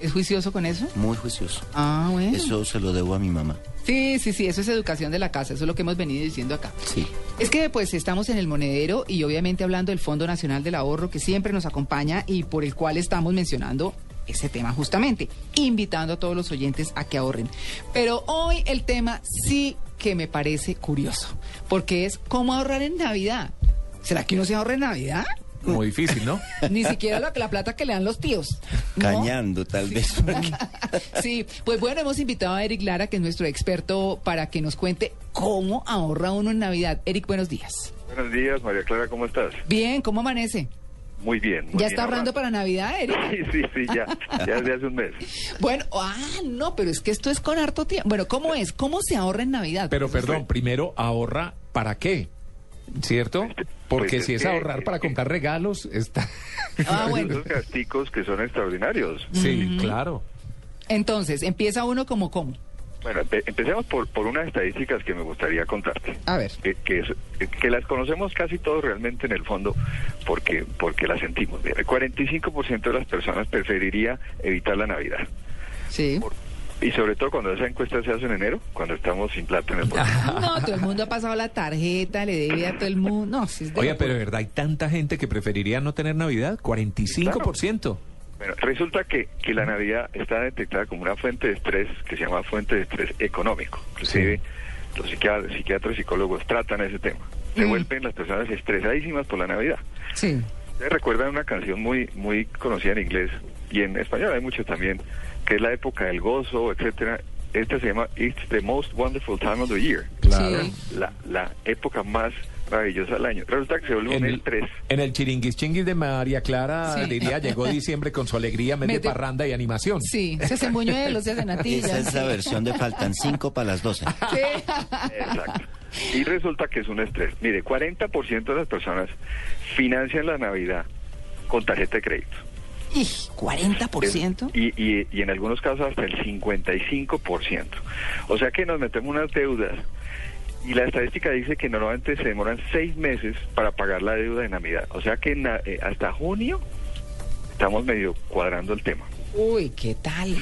¿Es juicioso con eso? Muy juicioso. Ah, bueno. Eso se lo debo a mi mamá. Sí, sí, sí, eso es educación de la casa, eso es lo que hemos venido diciendo acá. Sí. Es que pues estamos en el monedero y obviamente hablando del Fondo Nacional del Ahorro que siempre nos acompaña y por el cual estamos mencionando ese tema justamente, invitando a todos los oyentes a que ahorren. Pero hoy el tema sí que me parece curioso, porque es cómo ahorrar en Navidad. ¿Será que uno se ahorra en Navidad? Muy difícil, ¿no? Ni siquiera la, la plata que le dan los tíos. ¿no? Cañando, tal vez. Sí, pues bueno, hemos invitado a Eric Lara, que es nuestro experto, para que nos cuente cómo ahorra uno en Navidad. Eric, buenos días. Buenos días, María Clara, ¿cómo estás? Bien, ¿cómo amanece? Muy bien. muy ¿Ya bien, está ahorrando para Navidad, Eric? Sí, sí, sí, ya, ya desde hace un mes. Bueno, ah, no, pero es que esto es con harto tiempo. Bueno, ¿cómo es? ¿Cómo se ahorra en Navidad? Pero perdón, primero ahorra para qué, ¿cierto? Porque Pues si es es que- ahorrar para comprar regalos, está... Ah, bueno. Esos gasticos que son extraordinarios. Sí, claro. Entonces, empieza uno como cómo. Bueno, empe- empecemos por, por unas estadísticas que me gustaría contarte. A ver. Que, que, es- que las conocemos casi todos realmente en el fondo porque, porque las sentimos. Mira, el 45% de las personas preferiría evitar la Navidad. Sí. Y sobre todo cuando esa encuesta se hace en enero, cuando estamos sin plata en el bolsillo. No, todo el mundo ha pasado la tarjeta, le debe a todo el mundo. No, si es de Oye, pero de verdad hay tanta gente que preferiría no tener Navidad, 45%. Bueno, resulta que, que la Navidad está detectada como una fuente de estrés que se llama fuente de estrés económico. Inclusive los psiquiatras, psiquiatras y psicólogos tratan ese tema. Se Mm. vuelven las personas estresadísimas por la Navidad. Sí. Ustedes recuerdan una canción muy muy conocida en inglés y en español hay mucho también, que es la época del gozo, etcétera. Esta se llama It's the most wonderful time of the year. Claro. La, la época más maravillosa del año. Resulta que se vuelve un En el, estrés. en el chiringuis chinguis de María Clara, Sí. diría, llegó diciembre con su alegría, mes de parranda y animación. Sí, se hacen buñuelos, se hacen natillas. Esa es la versión de faltan cinco para las doce. Sí. Exacto. Y resulta que es un estrés. Mire, 40% de las personas financian la Navidad con tarjeta de crédito. Y 40%. Y, y, y en algunos casos hasta el 55%. O sea que nos metemos unas deudas. Y la estadística dice que normalmente se demoran seis meses para pagar la deuda de Navidad. O sea que na- eh, hasta junio estamos medio cuadrando el tema. Uy, ¿qué tal?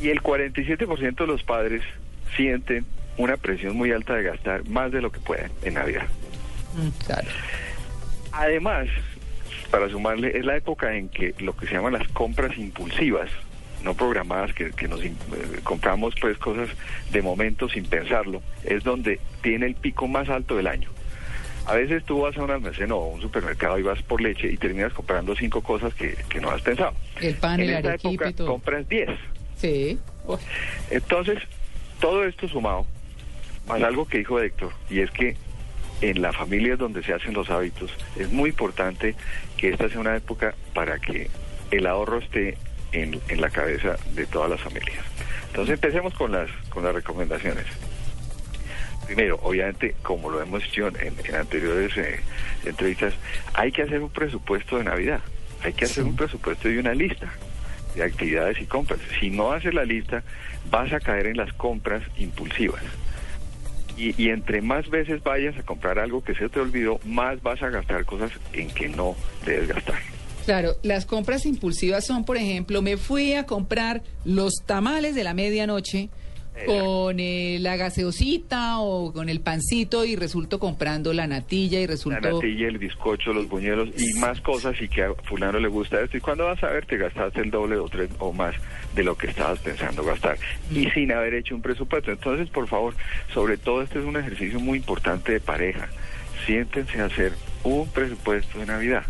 Y el 47% de los padres sienten una presión muy alta de gastar más de lo que pueden en Navidad. Mm, Claro. Además, para sumarle, es la época en que lo que se llaman las compras impulsivas, no programadas, que, que nos eh, compramos pues cosas de momento sin pensarlo, es donde tiene el pico más alto del año. A veces tú vas a un almacén o a un supermercado y vas por leche y terminas comprando cinco cosas que, que no has pensado. El pan, en el esta época y todo. compras 10. Sí. Entonces, todo esto sumado, más algo que dijo Héctor, y es que en la familia es donde se hacen los hábitos, es muy importante que esta sea una época para que el ahorro esté en, en la cabeza de todas las familias. Entonces empecemos con las, con las recomendaciones. Primero, obviamente, como lo hemos en, en anteriores eh, entrevistas, hay que hacer un presupuesto de Navidad, hay que hacer un presupuesto y una lista de actividades y compras. Si no haces la lista, vas a caer en las compras impulsivas. Y, y entre más veces vayas a comprar algo que se te olvidó, más vas a gastar cosas en que no debes gastar. Claro, las compras impulsivas son, por ejemplo, me fui a comprar los tamales de la medianoche con eh, la gaseosita o con el pancito y resulto comprando la natilla y La resulto... natilla, el bizcocho, los buñuelos y más cosas y que a fulano le gusta esto. Y cuando vas a ver, te gastaste el doble o tres o más de lo que estabas pensando gastar. Y sin haber hecho un presupuesto. Entonces, por favor, sobre todo este es un ejercicio muy importante de pareja. Siéntense a hacer un presupuesto de Navidad.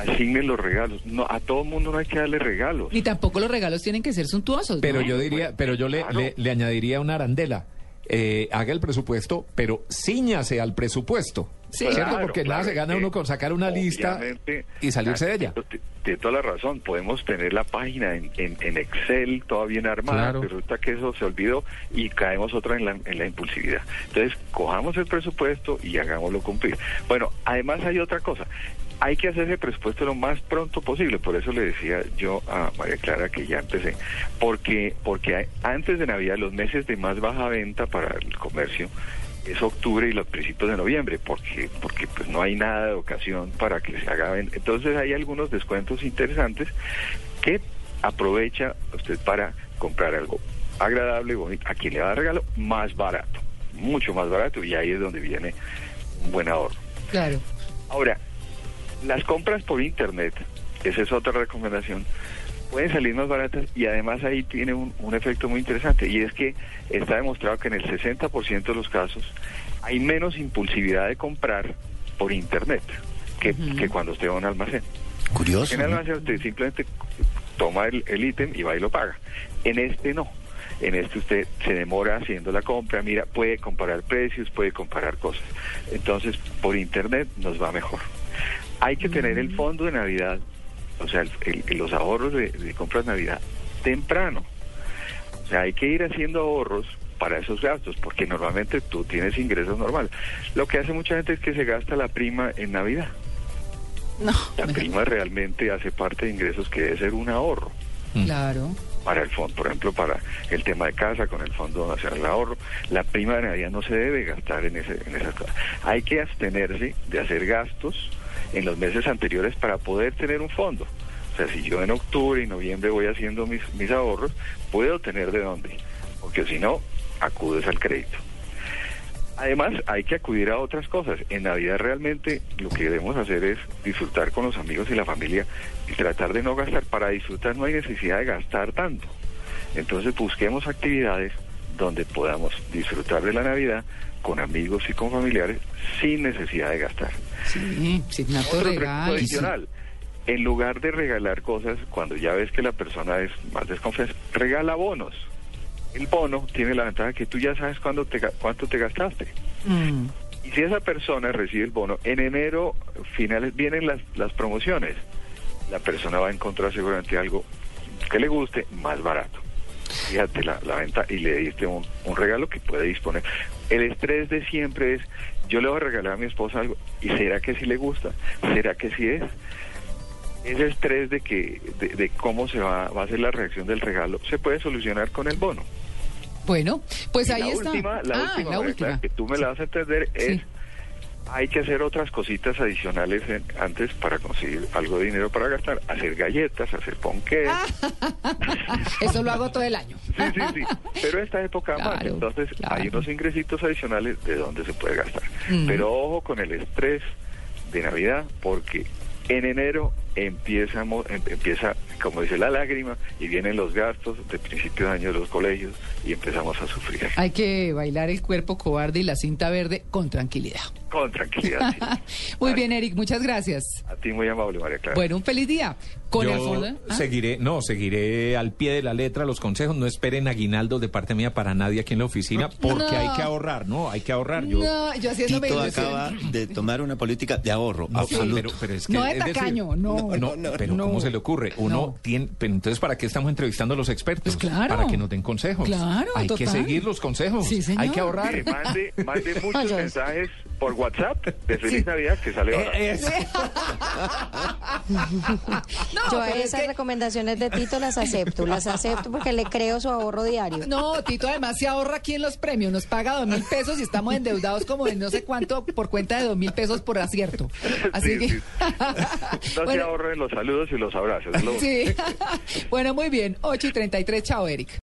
Asignen los regalos. No, a todo mundo no hay que darle regalos. Ni tampoco los regalos tienen que ser suntuosos. Pero ¿no? yo diría, pero yo le, Claro. le, le añadiría una arandela. eh, haga el presupuesto, pero ciñase al presupuesto. Sí. ¿Cierto? Claro, Porque nada se gana uno con sacar una lista y salirse de ella. Tiene tiene toda la razón. Podemos tener la página en, en- en Excel toda bien armada, Claro. pero resulta que eso se olvidó y caemos otra en la, en la impulsividad. Entonces, cojamos el presupuesto y hagámoslo cumplir. Bueno, además hay otra cosa. Hay que hacer ese presupuesto lo más pronto posible. Por eso le decía yo a María Clara que ya empecé. Porque, porque hay- antes de Navidad, los meses de más baja venta para el comercio es octubre y los principios de noviembre, porque porque pues no hay nada de ocasión para que se haga. ven- Entonces hay algunos descuentos interesantes que aprovecha usted para comprar algo agradable, bonito, a quien le va a dar regalo, más barato, mucho más barato, y ahí es donde viene un buen ahorro. Claro. Ahora, las compras por internet, esa es otra recomendación, pueden salir más baratas y además ahí tiene un, un efecto muy interesante y es que está demostrado que en el 60% de los casos hay menos impulsividad de comprar por internet que, que cuando usted va a un almacén. Curioso. En el almacén usted simplemente toma el, el ítem y va y lo paga. En este no. En este usted se demora haciendo la compra, mira, puede comparar precios, puede comparar cosas. Entonces, por internet nos va mejor. Hay que tener el fondo de Navidad, o sea, el- el- los ahorros de, de compras de Navidad temprano. O sea, hay que ir haciendo ahorros para esos gastos, porque normalmente tú tienes ingresos normales. Lo que hace mucha gente es que se gasta la prima en Navidad. No. La prima realmente hace parte de ingresos que debe ser un ahorro Claro. para el fondo, por ejemplo, para el tema de casa con el Fondo Nacional de Ahorro. La prima de Navidad no se debe gastar en, ese, en esas cosas. Hay que abstenerse de hacer gastos en los meses anteriores para poder tener un fondo. O sea, si yo en octubre y noviembre voy haciendo mis, mis ahorros, puedo tener de dónde, porque si no, acudes al crédito. Además, hay que acudir a otras cosas. En Navidad realmente lo que debemos hacer es disfrutar con los amigos y la familia y tratar de no gastar. Para disfrutar no hay necesidad de gastar tanto. Entonces busquemos actividades donde podamos disfrutar de la Navidad con amigos y con familiares sin necesidad de gastar. Sí, signato Otro regalo. adicional. En lugar de regalar cosas, cuando ya ves que la persona es más desconfiada, regala bonos. El bono tiene la ventaja que tú ya sabes cuándo te, cuánto te gastaste. Mm. Y si esa persona recibe el bono, en enero finales vienen las, las promociones. La persona va a encontrar seguramente algo que le guste más barato. Fíjate la, la venta y le diste un, un regalo que puede disponer. El estrés de siempre es, yo le voy a regalar a mi esposa algo, ¿y será que sí le gusta? ¿Será que sí es? Ese estrés de que de, de cómo se va, va a ser la reacción del regalo se puede solucionar con el bono. Bueno, pues Y ahí la está. Última, la ah, última, la María última. Que tú me la vas a entender es Sí. Hay que hacer otras cositas adicionales en- antes para conseguir algo de dinero para gastar, hacer galletas, hacer ponqués. Eso lo hago todo el año. Sí, sí, sí. Pero esta época más, entonces claro. hay unos ingresitos adicionales de donde se puede gastar. Mm. Pero ojo con el estrés de Navidad, porque en enero empiezamos, em- empieza, como dice la lágrima, y vienen los gastos de principio de año de los colegios y empezamos a sufrir. Hay que bailar el cuerpo cobarde y la cinta verde con tranquilidad. Con tranquilidad. sí. Muy bien, Eric, muchas gracias. A ti muy amable, María Clara. Bueno, un feliz día. Con Yo el fondo. ¿Ah? seguiré, no, seguiré al pie de la letra los consejos. No esperen aguinaldos de parte mía para nadie aquí en la oficina, porque No. hay que ahorrar, ¿no? Hay que ahorrar. Yo, No, yo haciéndome Tito acaba de tomar una política de ahorro No, absoluto. pero, pero es que, No de es decir, tacaño, no. No, pero no. ¿cómo se le ocurre? Uno No. tiene, pero entonces ¿para qué estamos entrevistando a los expertos? Pues claro. Para que nos den consejos. Claro, Hay que seguir los consejos. Sí, señor. Hay que ahorrar. Mande, mande muchos mensajes por WhatsApp de Feliz Navidad que sale barato. Eh, es- No, Yo pero es esas que- recomendaciones de Tito las acepto, las acepto porque le creo su ahorro diario. No, Tito además se ahorra aquí en los premios, nos paga dos mil pesos y estamos endeudados como de no sé cuánto por cuenta de dos mil pesos por acierto. Así Sí, que... sí. No se Bueno, ahorren los saludos y los abrazos. lo- sí. bueno, muy bien, 8 y 33, chao Eric.